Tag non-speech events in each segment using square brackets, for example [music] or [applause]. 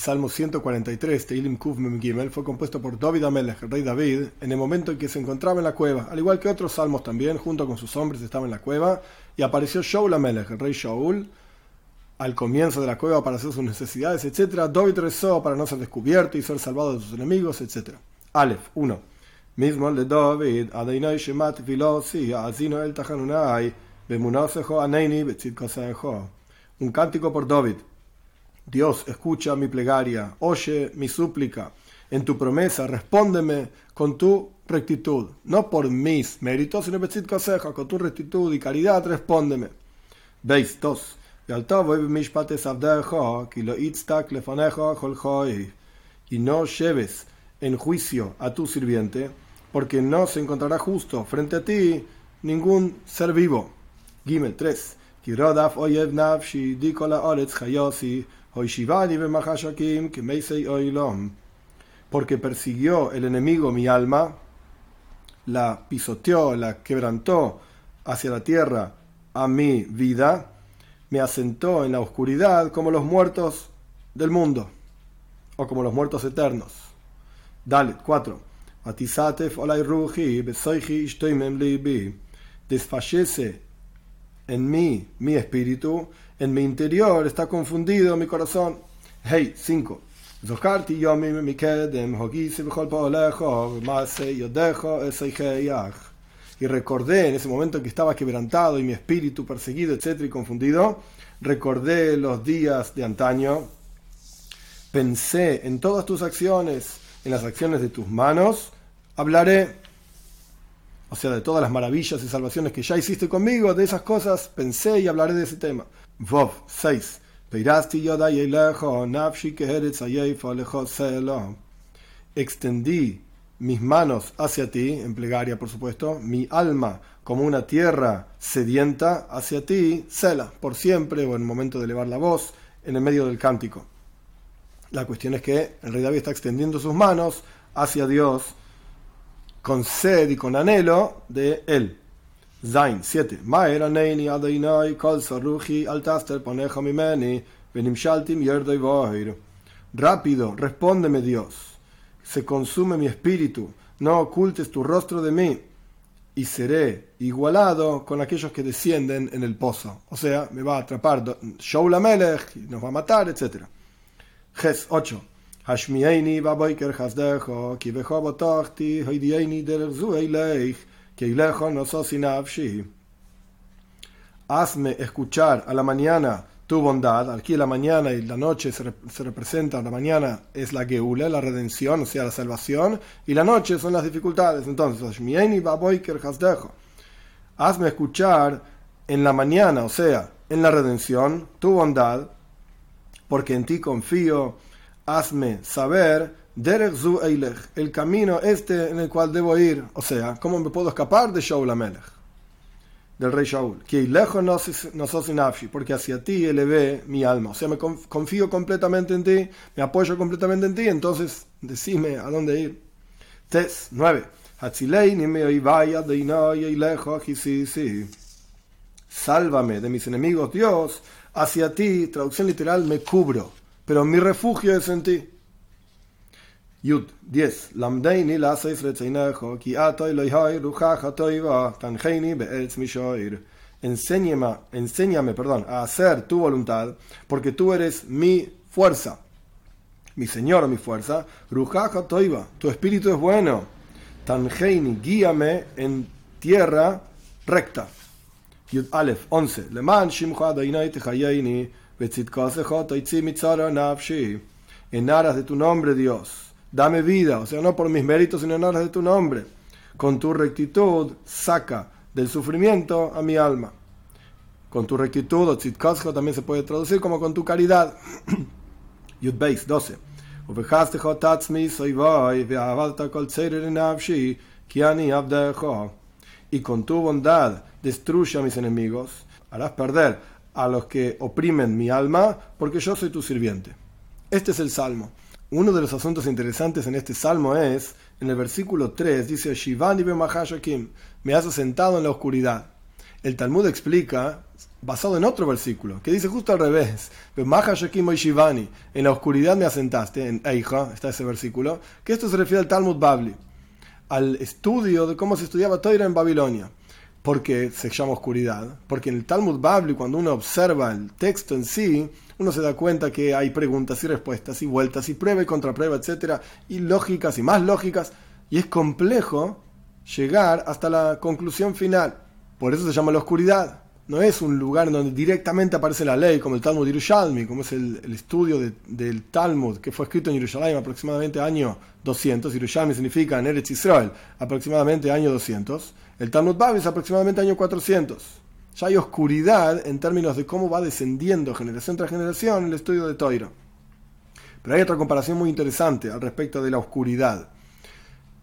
Salmo 143, Teilim Kuf Mem Gimel, fue compuesto por David Amelech, el rey David, en el momento en que se encontraba en la cueva, al igual que otros salmos también, junto con sus hombres estaba en la cueva, y apareció Shaul Amelech, el rey Shaul, al comienzo de la cueva para hacer sus necesidades, etc. David rezó para no ser descubierto y ser salvado de sus enemigos, etc. Aleph 1. Mismo de David, Shemat Filosi, Azino el Bemunosejo Aneini. Un cántico por David. Dios, escucha mi plegaria, oye mi súplica. En tu promesa, respóndeme con tu rectitud, no por mis méritos, sino con tu rectitud y caridad, respóndeme. Veis, dos. Y no lleves en juicio a tu sirviente, porque no se encontrará justo frente a ti ningún ser vivo. Gimel 3. Porque persiguió el enemigo mi alma, la pisoteó, la quebrantó hacia la tierra a mi vida, me asentó en la oscuridad como los muertos del mundo, o como los muertos eternos. Dale, 4. Desfallece en mí mi espíritu, en mi interior está confundido mi corazón. Hey, 5. Y recordé en ese momento en que estaba quebrantado y mi espíritu perseguido, etcétera, y confundido, recordé los días de antaño, pensé en todas tus acciones, en las acciones de tus manos, hablaré o sea, de todas las maravillas y salvaciones que ya hiciste conmigo, de esas cosas pensé y hablaré de ese tema. Vov 6. Extendí mis manos hacia ti, en plegaria por supuesto, mi alma como una tierra sedienta hacia ti, cela, por siempre, o en el momento de elevar la voz, en el medio del cántico. La cuestión es que el rey David está extendiendo sus manos hacia Dios con sed y con anhelo de él. Zain 7. Rápido, respóndeme Dios. Se consume mi espíritu, no ocultes tu rostro de mí, y seré igualado con aquellos que descienden en el pozo. O sea, me va a atrapar Shaul Melech, nos va a matar, etc. Ges 8. השמיעני בבוקר חסדך, כי בכה בטחתי, הודיעני דרך זו אליך, כי אליך נוסוסי נפשי. Hazme escuchar a la mañana tu bondad. Aquí la mañana y la noche se, se representan. La mañana es la geula, la redención, o sea, la salvación. Y la noche son las dificultades. Entonces, hazme escuchar en la mañana, o sea, en la redención, tu bondad, porque en ti confío hazme saber el camino este en el cual debo ir, o sea, cómo me puedo escapar de Shaul Amelech, del rey Shaul, que lejos no sos porque hacia ti elevé mi alma, o sea, me confío completamente en ti, me apoyo completamente en ti, entonces decime a dónde ir. Tes 9. Sálvame de mis enemigos, Dios, hacia ti, traducción literal, me cubro pero mi refugio es en ti. Yud 10. Lamdeini la ki atoy loihai rujaja toiva tanjeini be'etz mishoir. Enséñame, enséñame, perdón, a hacer tu voluntad, porque tú eres mi fuerza. Mi Señor, mi fuerza. Rujaja toiva. Tu espíritu es bueno. Tanjeini, guíame en tierra recta. Yud Aleph 11. Leman shimcha dainai techayeini en aras de tu nombre, Dios. Dame vida, o sea, no por mis méritos, sino en aras de tu nombre. Con tu rectitud, saca del sufrimiento a mi alma. Con tu rectitud, o también se puede traducir como con tu caridad. [clears throat] Yud 12. Y con tu bondad destruye a mis enemigos, harás perder a los que oprimen mi alma, porque yo soy tu sirviente. Este es el salmo. Uno de los asuntos interesantes en este salmo es, en el versículo 3, dice, Shivani me has sentado en la oscuridad. El Talmud explica, basado en otro versículo, que dice justo al revés, en la oscuridad me asentaste, en Eicha está ese versículo, que esto se refiere al Talmud Babli, al estudio de cómo se estudiaba Toira en Babilonia. Porque se llama oscuridad? Porque en el Talmud Babli, cuando uno observa el texto en sí, uno se da cuenta que hay preguntas y respuestas y vueltas y prueba y contraprueba, etcétera, y lógicas y más lógicas, y es complejo llegar hasta la conclusión final. Por eso se llama la oscuridad no es un lugar donde directamente aparece la ley, como el Talmud Yerushalmi, como es el, estudio del Talmud, que fue escrito en Yerushalayim aproximadamente año 200. Yerushalmi significa en Eretz Israel, aproximadamente año 200. El Talmud Babi es aproximadamente año 400. Ya hay oscuridad en términos de cómo va descendiendo generación tras generación el estudio de Toira. Pero hay otra comparación muy interesante al respecto de la oscuridad.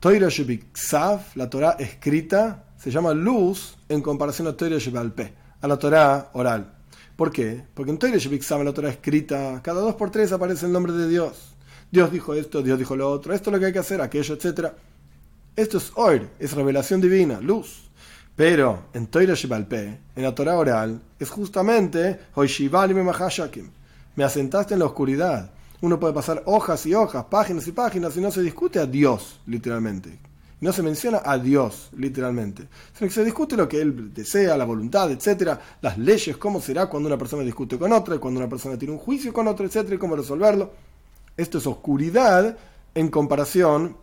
Toira Shebiksav, la Torah escrita, se llama luz en comparación a Toira Shebalpeh a la Torah oral. ¿Por qué? Porque en Torah en la Torah escrita, cada dos por tres aparece el nombre de Dios. Dios dijo esto, Dios dijo lo otro, esto es lo que hay que hacer, aquello, etc. Esto es Oir, es revelación divina, luz. Pero en Torah Shibalpe, en la Torah oral, es justamente me asentaste en la oscuridad. Uno puede pasar hojas y hojas, páginas y páginas y no se discute a Dios, literalmente. No se menciona a Dios, literalmente, sino que se discute lo que Él desea, la voluntad, etcétera, las leyes, cómo será cuando una persona discute con otra, cuando una persona tiene un juicio con otra, etcétera, y cómo resolverlo. Esto es oscuridad en comparación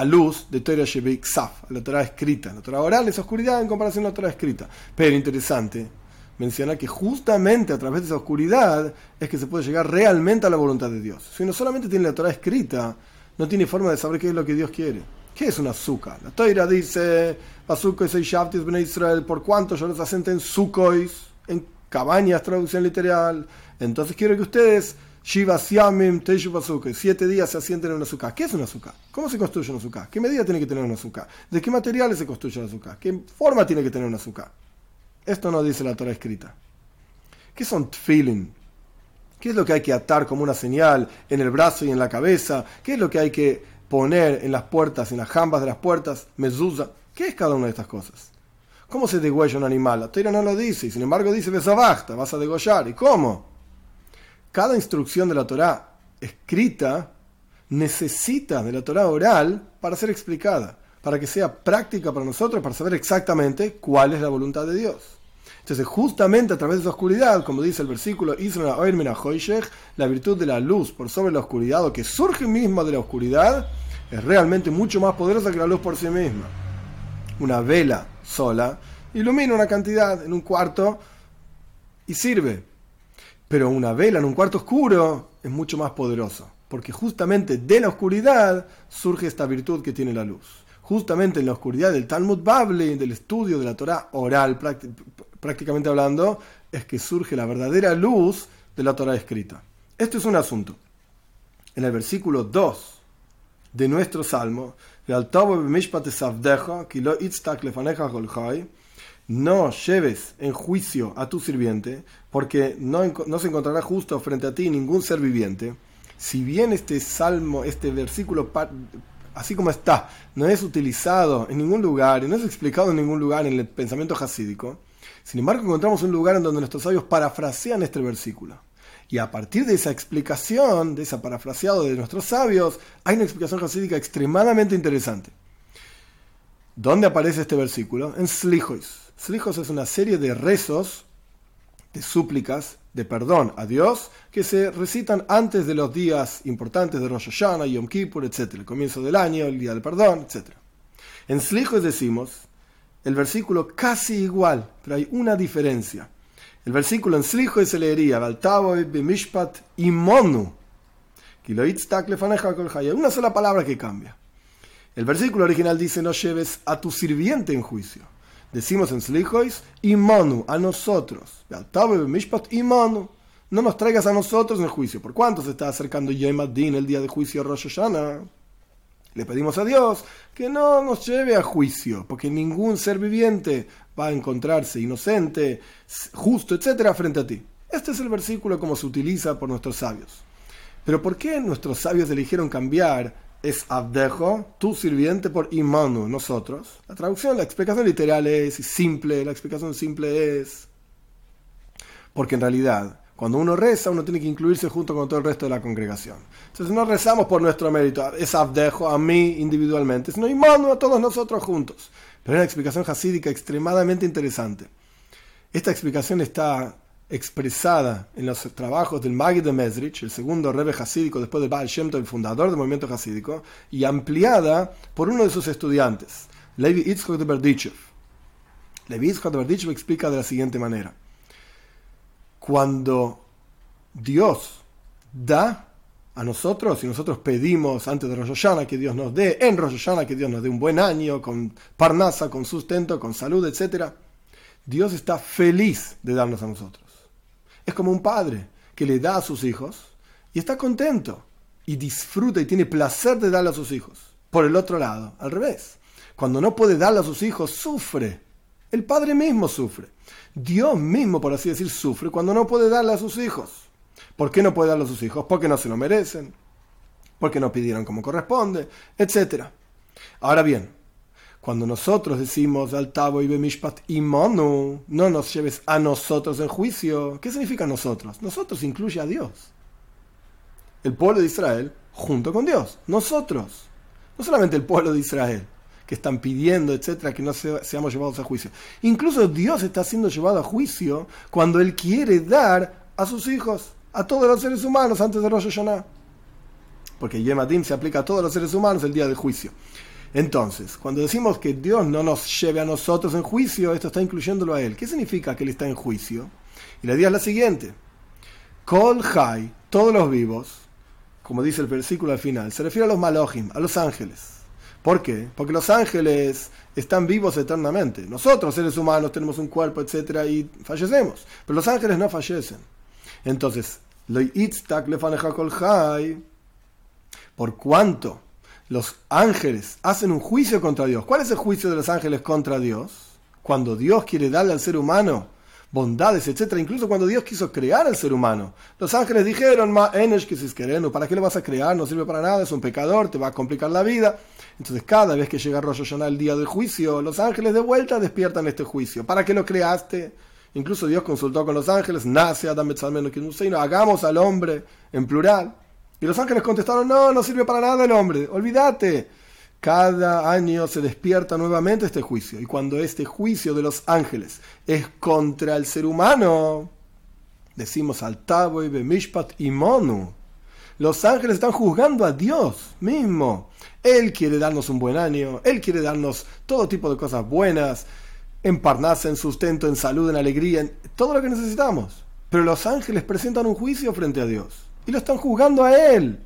a luz de Torah Shebik Saf, la Torah escrita. La Torah oral es oscuridad en comparación a la Torah escrita. Pero interesante mencionar que justamente a través de esa oscuridad es que se puede llegar realmente a la voluntad de Dios. Si uno solamente tiene la Torah escrita, no tiene forma de saber qué es lo que Dios quiere. ¿Qué es un azúcar? La Toira dice, Azukois y Shabtis Ben Israel, por cuanto yo los asenten en Sukois, en cabañas, traducción literal. Entonces quiero que ustedes, Shiva Siamim siete días se asienten en un azúcar. ¿Qué es un azúcar? ¿Cómo se construye un azúcar? ¿Qué medida tiene que tener un azúcar? ¿De qué materiales se construye un azúcar? ¿Qué forma tiene que tener un azúcar? Esto no dice la Torah escrita. ¿Qué son tfilin? ¿Qué es lo que hay que atar como una señal en el brazo y en la cabeza? ¿Qué es lo que hay que poner en las puertas, en las jambas de las puertas, mezuzá. ¿Qué es cada una de estas cosas? ¿Cómo se degüella un animal? La Torah no lo dice, y sin embargo dice besabachta, vas a degollar. ¿Y cómo? Cada instrucción de la Torah escrita necesita de la Torah oral para ser explicada, para que sea práctica para nosotros, para saber exactamente cuál es la voluntad de Dios. Entonces, justamente a través de esa oscuridad, como dice el versículo, la virtud de la luz por sobre la oscuridad, o que surge mismo de la oscuridad, es realmente mucho más poderosa que la luz por sí misma. Una vela sola ilumina una cantidad en un cuarto y sirve. Pero una vela en un cuarto oscuro es mucho más poderoso, porque justamente de la oscuridad surge esta virtud que tiene la luz. Justamente en la oscuridad del Talmud Bable, del estudio de la Torah oral, prácticamente hablando, es que surge la verdadera luz de la Torah escrita. Esto es un asunto. En el versículo 2 de nuestro salmo, no lleves en juicio a tu sirviente, porque no, se encontrará justo frente a ti ningún ser viviente. Si bien este salmo, este versículo, así como está, no es utilizado en ningún lugar y no es explicado en ningún lugar en el pensamiento hasídico, sin embargo encontramos un lugar en donde nuestros sabios parafrasean este versículo. Y a partir de esa explicación, de ese parafraseado de nuestros sabios, hay una explicación hasídica extremadamente interesante. ¿Dónde aparece este versículo? En Slijois. Slijois es una serie de rezos, de súplicas, de perdón a Dios, que se recitan antes de los días importantes de Rosh Hashanah, Yom Kippur, etc. El comienzo del año, el día del perdón, etc. En Slijois decimos el versículo casi igual, pero hay una diferencia. El versículo en Slijo se leería bimishpat imonu. Una sola palabra que cambia. El versículo original dice: No lleves a tu sirviente en juicio. Decimos en Slijois, imonu, a nosotros. imonu. No nos traigas a nosotros en juicio. ¿Por cuánto se está acercando Yom el día de juicio Rosh Hashanah? Le pedimos a Dios que no nos lleve a juicio, porque ningún ser viviente va a encontrarse inocente, justo, etcétera, frente a ti. Este es el versículo como se utiliza por nuestros sabios. Pero ¿por qué nuestros sabios eligieron cambiar es Abdejo, tu sirviente, por Imanu, nosotros? La traducción, la explicación literal es simple, la explicación simple es Porque en realidad, cuando uno reza, uno tiene que incluirse junto con todo el resto de la congregación. Entonces no rezamos por nuestro mérito, es abdejo a mí individualmente, sino mando a todos nosotros juntos. Pero es una explicación hasídica extremadamente interesante. Esta explicación está expresada en los trabajos del Magid de Mesrich, el segundo rebe hasídico después del Baal Shem el fundador del movimiento hasídico, y ampliada por uno de sus estudiantes, Levi Itzhak de Berdichev. Levi Itzhak de Berdichev explica de la siguiente manera. Cuando Dios da a nosotros y nosotros pedimos antes de Rosh Hashanah que Dios nos dé, en Rosh Hashanah que Dios nos dé un buen año, con parnasa, con sustento, con salud, etc. Dios está feliz de darnos a nosotros. Es como un padre que le da a sus hijos y está contento y disfruta y tiene placer de darle a sus hijos. Por el otro lado, al revés. Cuando no puede darle a sus hijos, sufre. El padre mismo sufre. Dios mismo, por así decir, sufre cuando no puede darle a sus hijos. ¿Por qué no puede darle a sus hijos? Porque no se lo merecen. Porque no pidieron como corresponde, etc. Ahora bien, cuando nosotros decimos al tabo y bemishpat y mono, no nos lleves a nosotros en juicio. ¿Qué significa nosotros? Nosotros incluye a Dios. El pueblo de Israel junto con Dios. Nosotros. No solamente el pueblo de Israel, que están pidiendo, etcétera, que no seamos llevados a juicio. Incluso Dios está siendo llevado a juicio cuando Él quiere dar a sus hijos, a todos los seres humanos antes de Rosh Hashanah. Porque Yemadim se aplica a todos los seres humanos el día del juicio. Entonces, cuando decimos que Dios no nos lleve a nosotros en juicio, esto está incluyéndolo a Él. ¿Qué significa que Él está en juicio? Y la idea es la siguiente. Kol Hai, todos los vivos, como dice el versículo al final, se refiere a los Malojim, a los ángeles. ¿Por qué? Porque los ángeles están vivos eternamente. Nosotros, seres humanos, tenemos un cuerpo, etc. y fallecemos. Pero los ángeles no fallecen. Entonces, por cuanto los ángeles hacen un juicio contra Dios. ¿Cuál es el juicio de los ángeles contra Dios? Cuando Dios quiere darle al ser humano bondades, etc. Incluso cuando Dios quiso crear al ser humano. Los ángeles dijeron, ¿para qué lo vas a crear? No sirve para nada, es un pecador, te va a complicar la vida. Entonces cada vez que llega Rosh Hashanah el día del juicio, los ángeles de vuelta despiertan este juicio. ¿Para qué lo creaste? Incluso Dios consultó con los ángeles, nace Adam hagamos al hombre en plural. Y los ángeles contestaron, no, no sirve para nada el hombre, olvídate. Cada año se despierta nuevamente este juicio. Y cuando este juicio de los ángeles es contra el ser humano, decimos al y Bemishpat y Monu. Los ángeles están juzgando a Dios mismo. Él quiere darnos un buen año, Él quiere darnos todo tipo de cosas buenas, en parnasa, en sustento, en salud, en alegría, en todo lo que necesitamos. Pero los ángeles presentan un juicio frente a Dios lo están juzgando a él.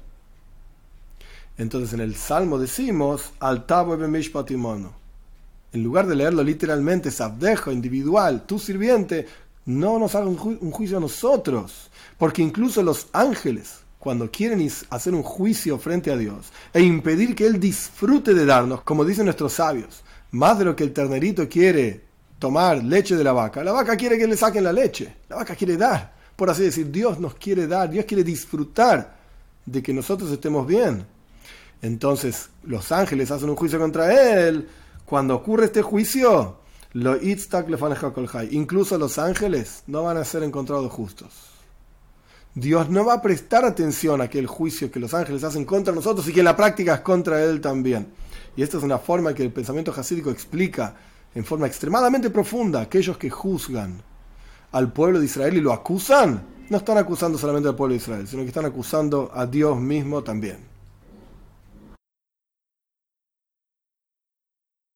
Entonces en el Salmo decimos, al En lugar de leerlo literalmente, sabdejo, individual, tu sirviente, no nos haga un, juicio a nosotros. Porque incluso los ángeles, cuando quieren hacer un juicio frente a Dios e impedir que Él disfrute de darnos, como dicen nuestros sabios, más de lo que el ternerito quiere tomar leche de la vaca, la vaca quiere que le saquen la leche, la vaca quiere dar por así decir, Dios nos quiere dar, Dios quiere disfrutar de que nosotros estemos bien. Entonces los ángeles hacen un juicio contra él. Cuando ocurre este juicio, lo incluso los ángeles no van a ser encontrados justos. Dios no va a prestar atención a aquel juicio que los ángeles hacen contra nosotros y que en la práctica es contra él también. Y esta es una forma que el pensamiento jasídico explica en forma extremadamente profunda aquellos que juzgan al pueblo de Israel y lo acusan, no están acusando solamente al pueblo de Israel, sino que están acusando a Dios mismo también.